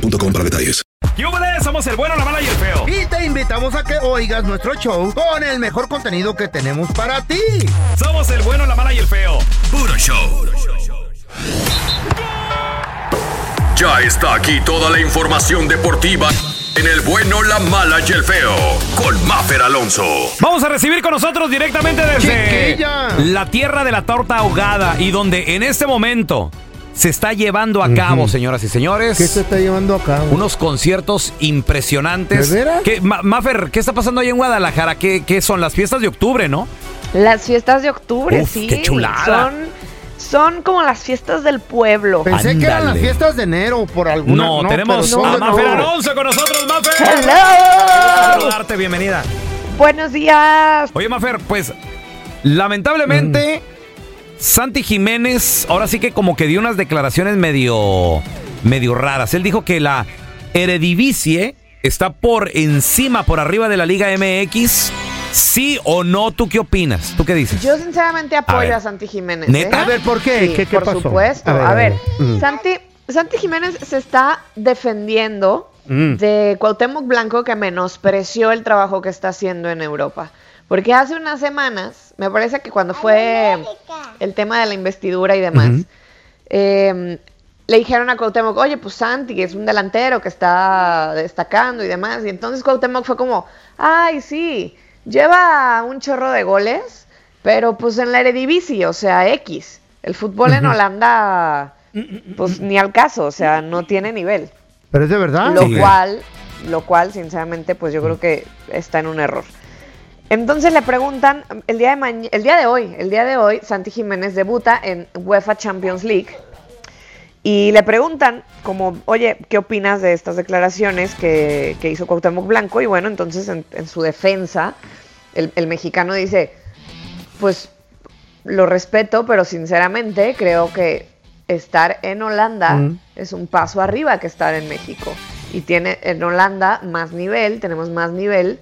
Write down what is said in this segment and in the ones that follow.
boostmobile.com para detalles. ¡Yúbales! Somos el bueno, la mala y el feo. Y te invitamos a que oigas nuestro show con el mejor contenido que tenemos para ti. Somos el bueno, la mala y el feo. Puro show. Ya está aquí toda la información deportiva en el bueno, la mala y el feo. Con Maffer Alonso. Vamos a recibir con nosotros directamente desde Chiquilla. la tierra de la torta ahogada y donde en este momento se está llevando a cabo, señoras y señores. ¿Qué se está llevando a cabo? Unos conciertos impresionantes. ¿De veras? ¿Qué, Ma- Mafer, ¿qué está pasando ahí en Guadalajara? ¿Qué, qué son las fiestas de octubre, no? Las fiestas de octubre, Uf, sí. qué chulada. Son, son como las fiestas del pueblo. Pensé que eran las Ándale. fiestas de enero por alguna No, tenemos pero son a de Mafer. Alonso con nosotros, Mafer. ¡Hello! Saludarte, bienvenida. Buenos días. Oye, Mafer, pues lamentablemente Santi Jiménez ahora sí que como que dio unas declaraciones medio medio raras. Él dijo que la Eredivisie está por encima, por arriba de la Liga MX. ¿Sí o no? ¿Tú qué opinas? ¿Tú qué dices? Yo sinceramente apoyo a, Santi Jiménez. ¿Neta? ¿eh? A ver, ¿por qué? Sí, ¿Qué, qué por pasó? supuesto. A ver, A ver, Mm. Santi, Santi Jiménez se está defendiendo Mm. de Cuauhtémoc Blanco que menospreció el trabajo que está haciendo en Europa. Porque hace unas semanas, me parece que cuando fue el tema de la investidura y demás, eh, le dijeron a Cuauhtémoc, oye, pues Santi, que es un delantero que está destacando y demás. Y entonces Cuauhtémoc fue como, ay, sí, lleva un chorro de goles, pero pues en la Eredivisie, o sea, X. El fútbol en Holanda, pues ni al caso, o sea, no tiene nivel. Pero es de verdad. Lo Sí. cual, lo cual, sinceramente, pues yo creo que está en un error. Entonces le preguntan, el día de el día de hoy, el día de hoy, Santi Jiménez debuta en UEFA Champions League. Y le preguntan, como, oye, ¿qué opinas de estas declaraciones que, que hizo Cuauhtémoc Blanco? Y bueno, entonces en, en su defensa, el, el mexicano dice, pues lo respeto, pero sinceramente creo que estar en Holanda Mm. es un paso arriba que estar en México. Y tiene en Holanda más nivel, tenemos más nivel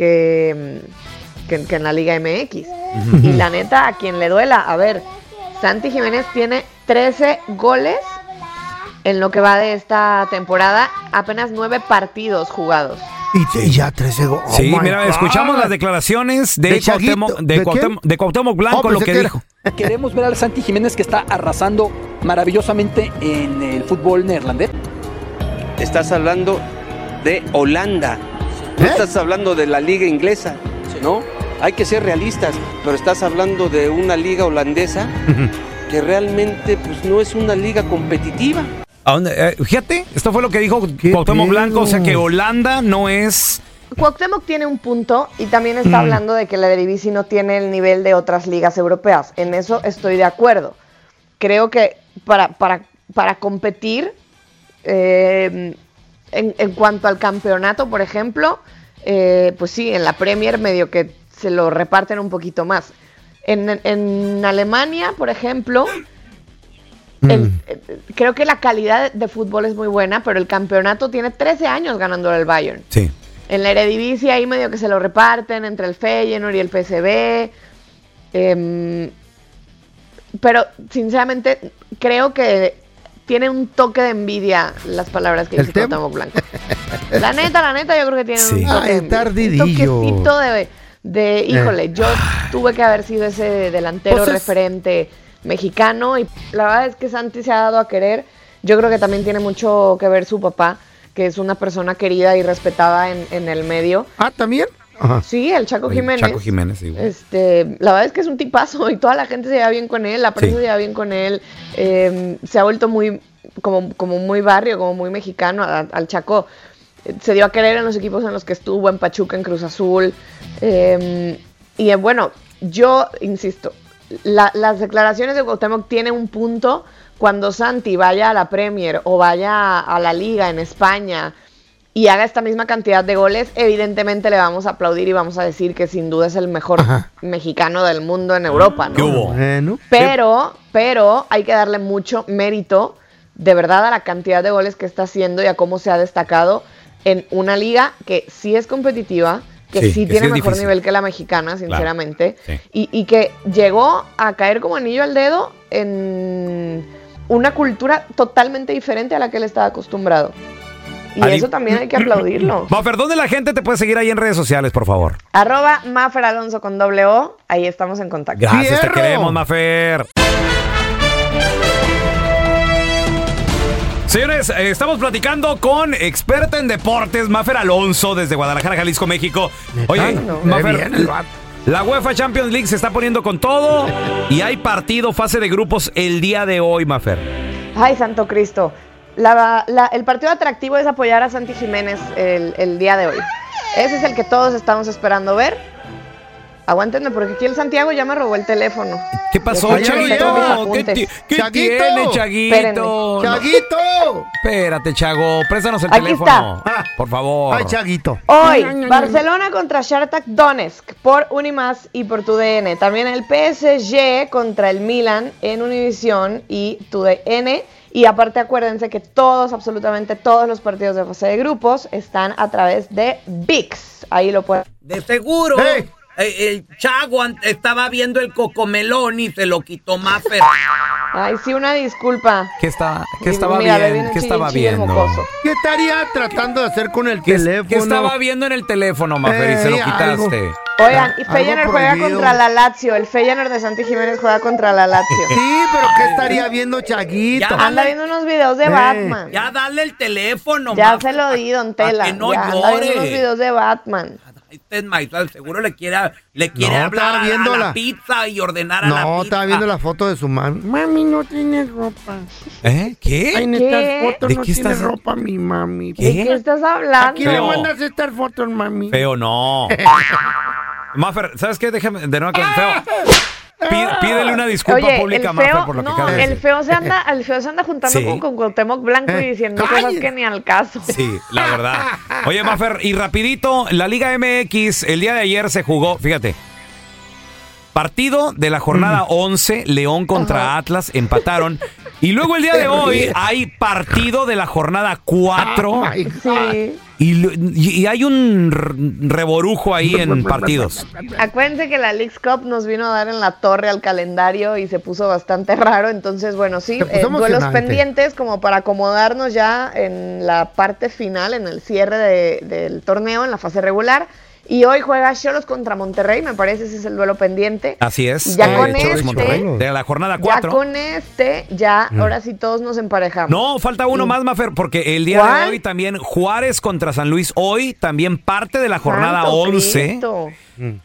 que, mm, que, que en la Liga MX. Y la neta, a quien le duela, a ver, Santi Jiménez tiene 13 goles en lo que va de esta temporada, apenas 9 partidos jugados. Y, ya 13 go- oh Sí, mira, God. escuchamos las declaraciones de, ¿De? Cuauhtémoc, de, ¿De Cuauhtémoc- de Cuauhtémoc Blanco, Oh, lo que dijo. Queremos ver al Santi Jiménez que está arrasando maravillosamente en el fútbol neerlandés. Estás hablando de Holanda. No ¿Eh? estás hablando de la liga inglesa, ¿no? Hay que ser realistas, pero estás hablando de una liga holandesa que realmente pues no es una liga competitiva. ¿A dónde? Eh, fíjate, esto fue lo que dijo ¿Qué Cuauhtémoc? Blanco, o sea que Holanda no es... Cuauhtémoc tiene un punto y también está Mm. hablando de que la Eredivisie no tiene el nivel de otras ligas europeas. En eso estoy de acuerdo. Creo que para, para, para competir, eh, en, en cuanto al campeonato, por ejemplo, eh, pues sí, en la Premier medio que se lo reparten un poquito más. En, en Alemania, por ejemplo, el- eh, creo que la calidad de fútbol es muy buena, pero el campeonato tiene 13 años ganando el Bayern. Sí. En la Eredivisie ahí medio que se lo reparten entre el Feyenoord y el PSV. em, pero sinceramente creo que tiene un toque de envidia las palabras que ¿El dice? Cuauhtémoc Blanco. La neta, la neta, yo creo que tiene Sí. un toque Ay, de envidia. tardidillo. Un toquecito de, de, híjole, yo tuve que haber sido ese delantero Pues es- referente mexicano y la verdad es que Santi se ha dado a querer. Yo creo que también tiene mucho que ver su papá, que es una persona querida y respetada en, en el medio. Ah, ¿también? Ajá. Sí, el Chaco El Jiménez. Chaco Jiménez, sí. Este, la verdad es que es un tipazo y toda la gente se lleva bien con él, la prensa Sí. se lleva bien con él. eh, se ha vuelto muy, como, como muy barrio, como muy mexicano a- al Chaco. eh, Se dio a querer en los equipos en los que estuvo, en Pachuca, en Cruz Azul. eh, y eh, bueno, yo insisto, la- las declaraciones de Cuauhtémoc tienen un punto cuando Santi vaya a la Premier o vaya a la Liga en España y haga esta misma cantidad de goles, evidentemente le vamos a aplaudir y vamos a decir que sin duda es el mejor Ajá. mexicano del mundo en Europa, ¿no? ¿Qué hubo? Bueno. Pero, pero hay que darle mucho mérito de verdad a la cantidad de goles que está haciendo y a cómo se ha destacado en una liga que sí es competitiva, que Sí, sí, que tiene sí mejor difícil. nivel que la mexicana, sinceramente, sí. y, y que llegó a caer como anillo al dedo en una cultura totalmente diferente a la que él estaba acostumbrado. Y Ali- eso también hay que aplaudirlo. Mafer, ¿dónde la gente te puede seguir ahí en redes sociales, por favor? Arroba Mafer Alonso con doble O, ahí estamos en contacto. Gracias, te queremos, Mafer. Señores, eh, estamos platicando con experta en deportes, Mafer Alonso, desde Guadalajara, Jalisco, México. Oye, No, Mafer, la UEFA Champions League se está poniendo con todo y hay partido, fase de grupos el día de hoy, Mafer. Ay, Santo Cristo. La- la- el partido atractivo es apoyar a Santi Jiménez el, el día de hoy. Ese es el que todos estamos esperando ver. Aguántenme, porque aquí el Santiago ya me robó el teléfono. ¿Qué pasó, Chaguito? ¿Qué, qué Chaguito. tiene, Chaguito? Espérenme. No, ¡Chaguito! espérate, Chago, préstanos el Aquí teléfono. está. Ah. Por favor. Ay, Chaguito. Hoy, Barcelona contra Shakhtar Donetsk por Unimas y por TUDN. También el PSG contra el Milan en Univisión y TUDN. Y aparte acuérdense que todos, absolutamente todos los partidos de fase de grupos están a través de VIX. Ahí lo pueden... De seguro, Hey. Eh, el Chago estaba viendo el cocomelón y se lo quitó Maffer. Ay, sí, una disculpa. ¿Qué, está, qué estaba mira, bien? ¿Qué estaba viendo? mocoso. ¿Qué estaría tratando de hacer con el ¿Qué, teléfono? qué estaba viendo en el teléfono, Mafer, y se lo Ey, quitaste? algo. Oigan, y Feyenoord juega contra la Lazio. El Feyenoord de Santi Jiménez juega contra la Lazio. Sí, pero ¿qué estaría viendo Chaguito? Ya, Anda viendo unos videos de Eh. Batman. Ya, Ya dale el teléfono, Maffer, se lo di, don Tela. que no ya, anda viendo llore. unos videos de Batman. Este es Maizal, seguro le quiere, le quiere No, hablar viendo a, la la- pizza y ordenar a la pizza. No, estaba viendo la foto de su mami. Mami no tiene ropa. ¿Eh? ¿Qué? Ay, en ¿Qué? estas fotos ¿De no qué tiene estás- ropa mi mami. ¿Qué? ¿De qué estás hablando? Aquí le Feo. mandas estas fotos, mami. Feo, no. Mafer, ¿sabes qué? Déjame de nuevo con feo. Pí- pídele una disculpa Oye, pública feo, por lo que no, acaba de el decir. feo se anda, el feo se anda juntando Sí. con, con Cuauhtémoc Blanco y Eh, diciendo ¡cállate! cosas que ni al caso. Sí, la verdad. Oye, Mafer, y rapidito, la Liga MX, el día de ayer se jugó, fíjate. Partido de la jornada 11, León contra Atlas, empataron. Y luego el día de hoy hay partido de la jornada 4. Ay, Sí. Y, hay un reborujo ahí en partidos. Acuérdense que la Leagues Cup nos vino a dar en la torre al calendario y se puso bastante raro. Entonces, bueno, sí, puso eh, duelos pendientes como para acomodarnos ya en la parte final, en el cierre de- del torneo, en la fase regular. Y hoy juega Cholos contra Monterrey, me parece ese es el duelo pendiente. Así es. Ya eh, con Cholos este- De la jornada Ya 4. con este, ya, ahora sí todos nos emparejamos. No, falta uno más, Mafer, porque el día de hoy también Juárez contra San Luis. Hoy también parte de la jornada Santo 11. Cristo.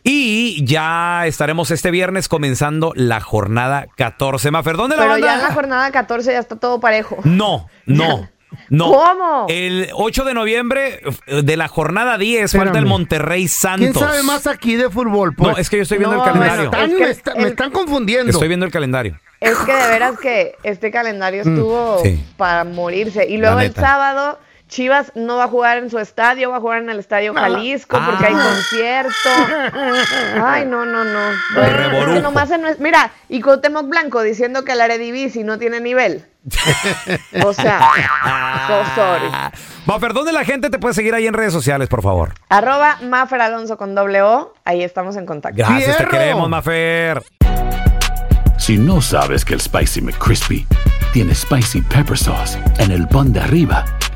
Y ya estaremos este viernes comenzando la jornada 14. Mafer, ¿dónde la Pero banda? ya en la jornada 14 ya está todo parejo. No, no. No. ¿Cómo? El 8 de noviembre eh, de la jornada 10 falta el. Monterrey Santos. ¿Quién sabe más aquí de fútbol? Pues? No, es que yo estoy viendo No, el me calendario. están, Es que me está- me el- están confundiendo. Estoy viendo el calendario. Es que de veras que este calendario estuvo Mm, sí. para morirse. Y luego el sábado, Chivas no va a jugar en su estadio, va a jugar en el Estadio Jalisco porque hay Ah. concierto. Ay, no, no, no. Bueno, es revorujo. que nomás en nues- Mira, y Cuauhtémoc Blanco diciendo que el Eredivisie no tiene nivel. O sea, so sorry. Mafer, ¿dónde la gente te puede seguir ahí en redes sociales, por favor? Arroba Mafer Alonso con doble O, ahí estamos en contacto. Gracias, te queremos, Mafer. Si no sabes que el Spicy McCrispy tiene Spicy Pepper Sauce en el pan de arriba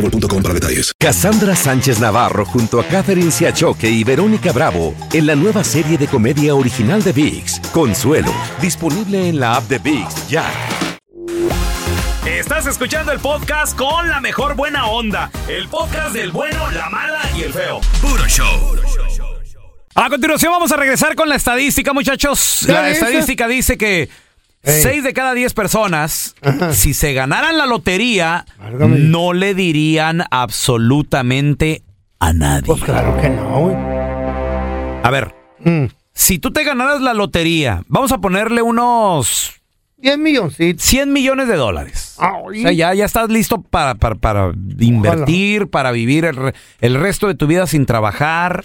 boostmobile.com para detalles. Cassandra Sánchez Navarro junto a Catherine Siachoque y Verónica Bravo en la nueva serie de comedia original de VIX, Consuelo, disponible en la app de VIX ya. Estás escuchando el podcast con la mejor buena onda. El podcast del bueno, la mala y el feo. Puro show. A continuación vamos a regresar con la estadística, muchachos. ¿Qué La estadística dice que 6 de cada 10 personas, Ajá. si se ganaran la lotería, Válgame. no le dirían absolutamente a nadie. Pues claro que no, güey. A ver, Mm. si tú te ganaras la lotería, vamos a ponerle unos 10 milloncitos. 100 millones de dólares. Ay. O sea, ya, ya estás listo para, para, para invertir, para vivir el, el resto de tu vida sin trabajar.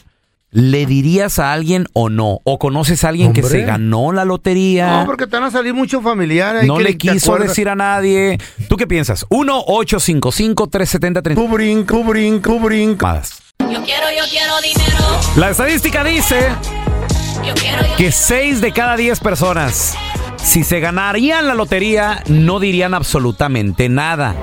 ¿Le dirías a alguien o no? ¿O conoces a alguien que Hombre. se ganó la lotería? No, porque te van a salir muchos familiares. No que le quiso decir a nadie. ¿Tú qué piensas? 1-855-370-30 Tú brinco, brinco, brinco. llamadas. Yo quiero, yo quiero dinero. La estadística dice Yo quiero, yo que 6 de cada 10 personas, si se ganarían la lotería, no dirían absolutamente nada.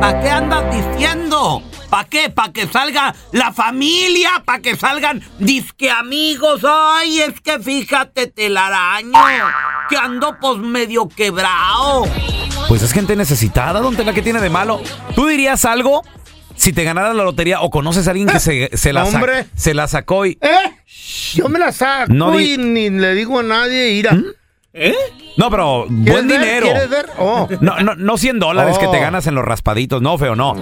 ¿Para qué andas diciendo? ¿Para qué? ¿Para que salga la familia? ¿Para que salgan disque amigos? Ay, es que fíjate, telaraño, que ando pues medio quebrado. Pues es gente necesitada, don Tela, ¿qué tiene de malo? ¿Tú dirías algo si te ganaras la lotería o conoces a alguien que se, se la, sa- Hombre. se la sacó y... ¿Eh? Yo me la saco No y ni le digo a nadie, ira. No, pero ¿Quieres buen ver? dinero. ¿Quieres ver? Oh. No, no, no 100 dólares que te Oh. ganas en los raspaditos, no, feo, no.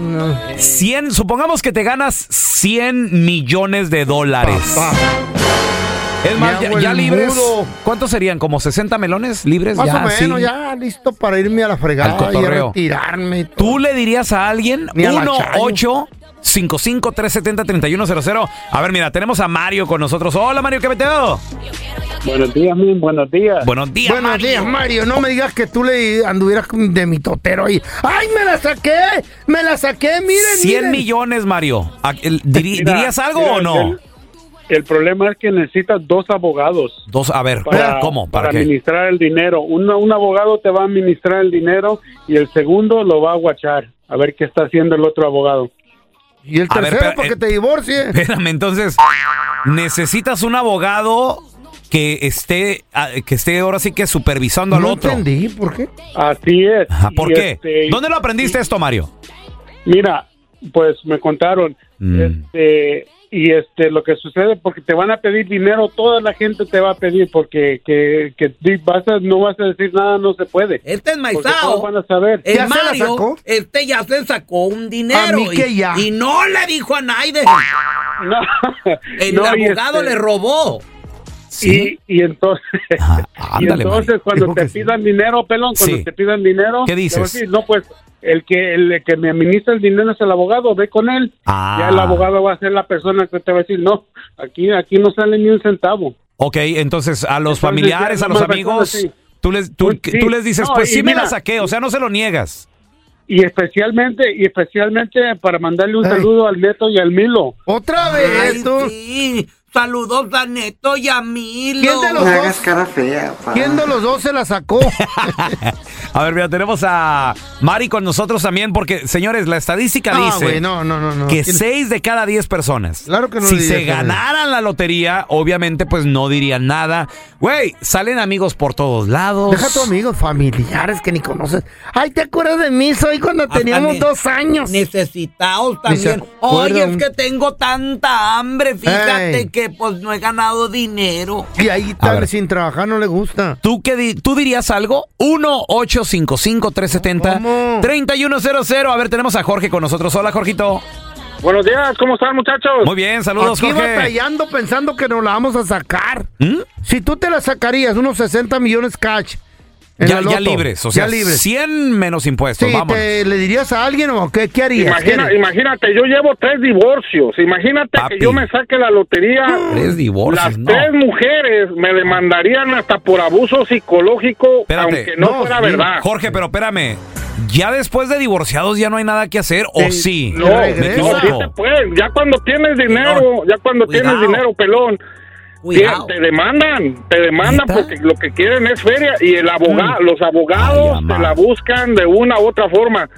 100, supongamos que te ganas 100 millones de dólares. Papá. Es más, Me ya, ya libres. mudo. ¿Cuántos serían? ¿Como 60 melones libres? Más ya, o menos, sí. ya listo para irme a la fregada y a retirarme. y todo. ¿Tú le dirías a alguien? Ni a la 1 Chayo. 8 55 370 3100 A ver, mira, tenemos a Mario con nosotros. Hola, Mario, ¿qué meteo? Buenos días, min, buenos días. Buenos días, Buenos Mario. días, Mario. No me digas que tú le anduvieras con- de mi totero ahí. ¡Ay, me la saqué! ¡Me la saqué! ¡Miren, 100 miren! millones, Mario. ¿A- el- diri- Mira, ¿Dirías algo mira, o no? El, el problema es que necesitas dos abogados Dos, a ver, para, ¿cómo? ¿Para, para qué? administrar el dinero. Un, un abogado te va a administrar el dinero y el segundo lo va a guachar. A ver qué está haciendo el otro abogado. Y el tercero pero, para que eh, te divorcie. Espérame, entonces, necesitas un abogado que esté, ah, que esté ahora sí que supervisando al No otro. entendí, ¿por qué? Así es. Ajá, ¿Por Y, qué? este, ¿Dónde lo aprendiste esto, Mario? Mira, pues me contaron. Mm. Este, y este, lo que sucede, porque te van a pedir dinero, toda la gente te va a pedir, porque que, que vas a- no vas a decir nada, no se puede. Este es maizao. van a saber. El ¿Ya se la Mario, sacó? este ya se sacó un dinero. A mí y- que ya. Y, no le dijo a nadie. No, El no, abogado este, le robó. Sí. Y, y entonces, Ajá, y entonces cuando te sí. pidan dinero, pelón, cuando Sí. te pidan dinero, ¿Qué dices? decir, no, pues el que el que me administra el dinero es el abogado, ve con él. Ah. Ya el abogado va a ser la persona que te va a decir, no, aquí aquí no sale ni un centavo. Ok, entonces a los Entonces, familiares, a los amigos, así. tú les, tú, Pues, sí. tú les dices, No, pues sí me la saqué, o sea, no se lo niegas. Y especialmente y especialmente para mandarle un saludo al Neto y al Milo. Otra vez, sí. Saludos a Neto y a Milo. ¿Quién de los No hagas dos? cara fea, pa. ¿Quién de los dos se la sacó? A ver, mira, tenemos a Mari con nosotros también, porque, señores, la estadística Ah, dice güey, no, no, no, no. que ¿Quién- 6 de cada 10 personas, Claro que no si se ganaran la lotería, obviamente, pues no dirían nada. Güey, salen amigos por todos lados. Deja a tu amigos familiares que ni conoces. Ay, ¿te acuerdas de mí? Soy cuando Hasta teníamos ne- dos años. Necesitados también. Oye, es que tengo tanta hambre. Fíjate que pues no he ganado dinero. Y ahí ver. sin trabajar no le gusta. ¿Tú, qué di- ¿Tú dirías algo? 1-855-370-3100. A ver, tenemos a Jorge con nosotros. Hola, Jorgito. Buenos días, ¿cómo están muchachos? Muy bien, saludos, Aquí Jorge. batallando pensando que nos la vamos a sacar. ¿Mm? Si tú te la sacarías, unos 60 millones cash. Ya, ya libres, o sea, ya libres. 100 menos impuestos, Sí, vamos. ¿te le dirías a alguien o qué, qué harías? Imagina- ¿Qué- imagínate, yo llevo tres divorcios. Imagínate Papi. que yo me saque la lotería. Tres divorcios, Las no. tres mujeres me demandarían hasta por abuso psicológico, aunque no, fuera verdad. Jorge, pero espérame. Ya después de divorciados ya no hay nada que hacer, ¿o sí? No, Me no, sí te puedes. Ya cuando tienes dinero, ya cuando tienes dinero, pelón, Cuidado. te, demandan, te demandan ¿Neta? porque lo que quieren es feria y el abogado, los abogados Ay, te la buscan de una u otra forma.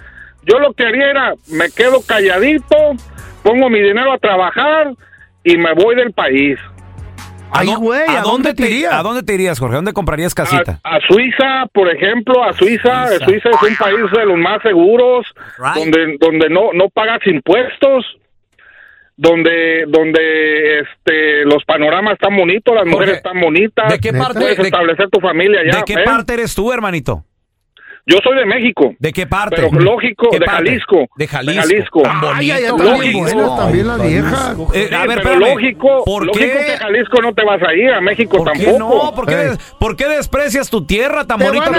Yo lo que haría era, me quedo calladito, pongo mi dinero a trabajar y me voy del país. ¿A, Ay, güey, ¿a dónde te irías? ¿A dónde te irías, Jorge? ¿A dónde comprarías casita? A, a Suiza, por ejemplo, a Suiza. Suiza. Suiza. es un país de los más seguros, Right. donde donde no no pagas impuestos, donde donde este los panoramas están bonitos, las Jorge, mujeres están bonitas. ¿de qué parte- Puedes de- establecer tu familia. ¿De qué ¿eh? parte eres tú, hermanito? Yo soy de México. ¿De qué parte? Pero lógico, ¿Qué de parte? Jalisco. De Jalisco. De Jalisco. Tan Ay, ay, bonito, están bien Jalisco. buenas también las viejas. Eh, Sí, a ver, pero espérame. lógico, ¿Por lógico qué? que Jalisco no te vas a ir, a México ¿Por qué tampoco. no? ¿Por qué, por qué desprecias tu tierra tan bonita?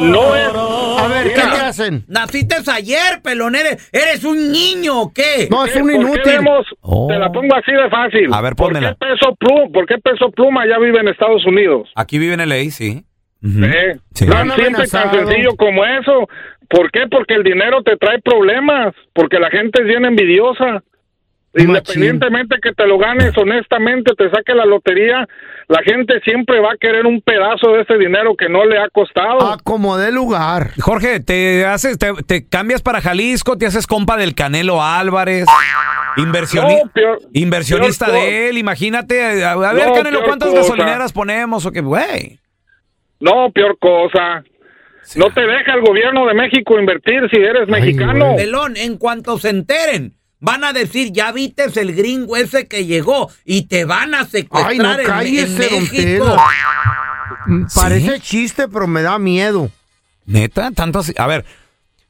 No es. A ver, ¿qué Mira. te hacen? Naciste ayer, pelón. ¿Eres, eres un niño o qué? No, es un ¿Por qué inútil. vemos? Oh. Te la pongo así de fácil. A ver, ¿Por pónmela. qué Peso Pluma, ¿Por qué Peso Pluma ya vive en Estados Unidos? Aquí vive en LA, sí. ¿Eh? Sí. Tan simple y tan sencillo como eso. ¿Por qué? Porque el dinero te trae problemas. Porque la gente es bien envidiosa. Independientemente que te lo ganes honestamente, te saque la lotería, la gente siempre va a querer un pedazo de ese dinero que no le ha costado. Acomodé lugar. Jorge, te haces, te, te cambias para Jalisco, te haces compa del Canelo Álvarez, inversioni- No, peor- inversionista peor de él, imagínate, a, a ver No, Canelo, ¿cuántas cosa. gasolineras ponemos o qué, güey? No, peor cosa. No te deja el gobierno de México invertir si eres mexicano. Pelón, en cuanto se enteren, van a decir, ya viste el gringo ese que llegó y te van a Ay, no secuestrar en- en, cállese, don México. Mm, Parece chiste, pero me da miedo. Neta, tanto así. A ver,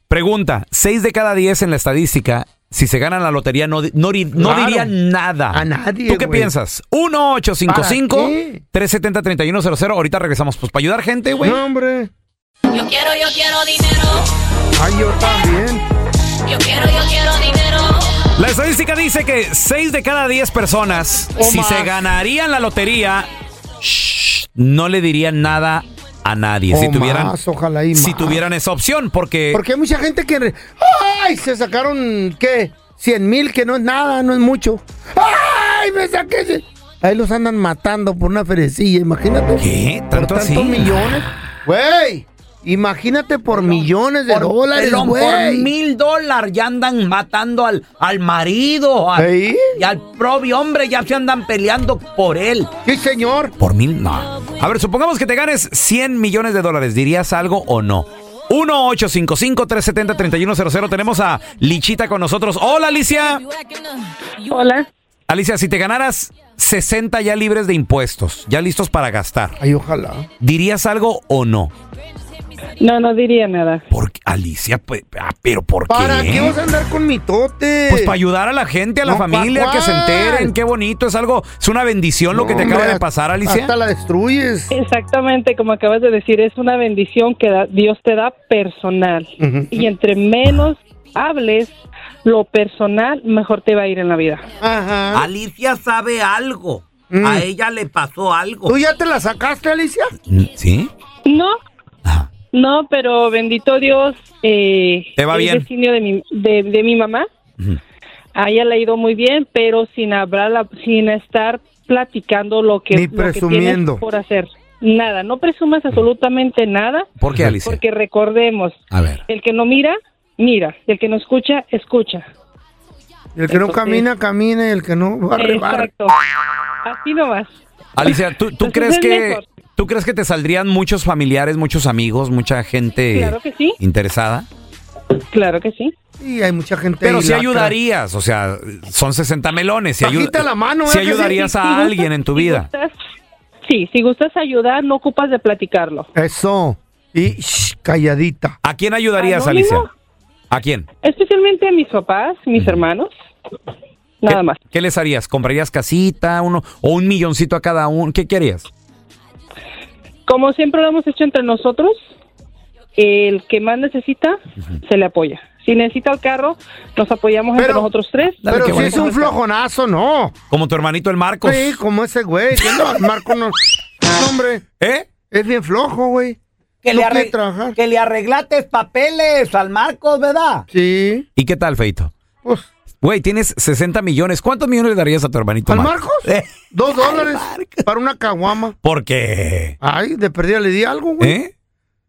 pregunta, 6 de cada 10 en la estadística, si se ganan la lotería no, no, no Claro. dirían nada. A nadie, ¿Tú qué güey. piensas? ¿Para qué? 1-855-370-3100. Ahorita regresamos, pues para ayudar gente, güey. No, hombre. Yo quiero, yo quiero dinero. Ay, yo también. Yo quiero, yo quiero dinero. La estadística dice que 6 de cada 10 personas, O si más. se ganarían la lotería, shh, no le dirían nada a nadie. si tuvieran, más, ojalá y si tuvieran esa opción, porque, Porque hay mucha gente que... ¡Ay! Se sacaron, ¿qué? 100 mil, que no es nada, no es mucho. ¡Ay! Me saqué... Ahí los andan matando por una ferecilla, imagínate. ¿Qué? Por ¿Tanto tantos así? millones. Güey, imagínate por millones de Por- dólares, pelón, por mil dólares ya andan matando al, al marido al- ¿Sí? y al propio hombre ya se andan peleando por él. Sí, señor. por mil, no. A ver, supongamos que te ganes 100 millones de dólares. ¿Dirías algo o no? 1-855-370-3100. Tenemos a Lichita con nosotros. Hola, Alicia. Hola. Alicia, si te ganaras 60 ya libres de impuestos, ya listos para gastar, Ay, ojalá. ¿dirías algo o no? No, no diría nada. Porque, Alicia, pues, ah, pero ¿por qué? ¿Para qué vas a andar con mitote? Pues para ayudar a la gente, a la No, ¿pa' familia, que se cuál? enteren. Qué bonito, es algo, es una bendición lo que te acaba de pasar, Alicia. Hasta la destruyes. Exactamente, como acabas de decir, es una bendición que da- Dios te da personal. Y entre menos hables lo personal, mejor te va a ir en la vida. Ajá. Alicia sabe algo. Mm. A ella le pasó algo. ¿Tú ya te la sacaste, Alicia? ¿Sí? No, no, pero bendito Dios, eh, ¿Te va es bien? destino de mi, de, de mi mamá. A ella le ha ido muy bien, pero sin hablar, la- sin estar platicando lo que, Ni lo que tienes presumiendo. por hacer. Nada, no presumas absolutamente nada, ¿Por qué, Alicia? porque recordemos, A ver. el que no mira, mira, el que no escucha, escucha. El que no camina, camine. El que no barre, barre. Exacto. Así nomás. Alicia, ¿tú, tú Entonces crees es que mejor. Tú crees que te saldrían muchos familiares, muchos amigos, mucha gente Claro que sí. interesada? Claro que sí. Sí, hay mucha gente Pero si lacra. ayudarías, o sea, son 60 melones. Si, Bajita la mano, si ¿eh? Sí. ayudarías Si a gustas- alguien en tu si vida. gustas- sí, si gustas ayudar, no ocupas de platicarlo. Eso. Y shh, calladita. ¿A quién ayudarías, Anónimo. Alicia? ¿A quién? Especialmente a mis papás, mis hermanos. Nada ¿Qué- más. ¿Qué les harías? ¿Comprarías casita uno o un milloncito a cada uno? ¿Qué querías? Como siempre lo hemos hecho entre nosotros, el que más necesita se le apoya. Si necesita el carro, nos apoyamos entre nosotros tres. Pero si es un flojonazo, no. Como tu hermanito el Marcos. Sí, como ese güey. no, Marco no. hombre. ¿Eh? Es bien flojo, güey. Que, No le trabajar. que le arreglaste papeles al Marcos, ¿verdad? Sí. ¿Y qué tal, Feito? Güey, tienes 60 millones. ¿Cuántos millones le darías a tu hermanito ¿Al Marcos? Marcos? Dos dólares para una caguama. ¿Por qué? Ay, de perdida le di algo, güey. ¿Eh?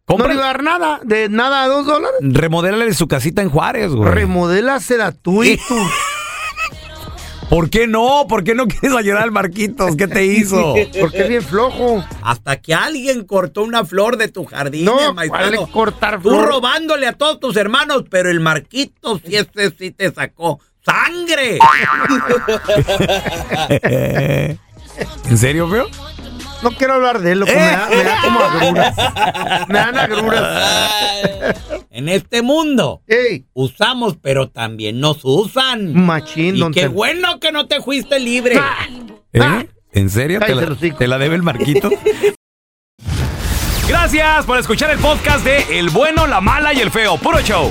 No le iba a dar nada, de nada a dos dólares. Remodélale su casita en Juárez, güey. Remodélasela tú y tú. ¿Por qué no? ¿Por qué no quieres ayudar al Marquitos? ¿Qué te hizo? Porque es bien flojo. Hasta que alguien cortó una flor de tu jardín, No, eh. ¿cuál cortar Tú flor? robándole a todos tus hermanos, pero el Marquito sí, ese sí te sacó sangre. ¿En serio, feo? No quiero hablar de él, loco. Me, da, me da como agruras. Me dan agruras. En este mundo usamos, pero también nos usan. Machín, Y don qué bueno que no te fuiste libre. ¿Eh? ¿En serio? ¿Te Cállate la, el hocico. te la debe el Marquito? Gracias por escuchar el podcast de El Bueno, la Mala y el Feo. Puro show.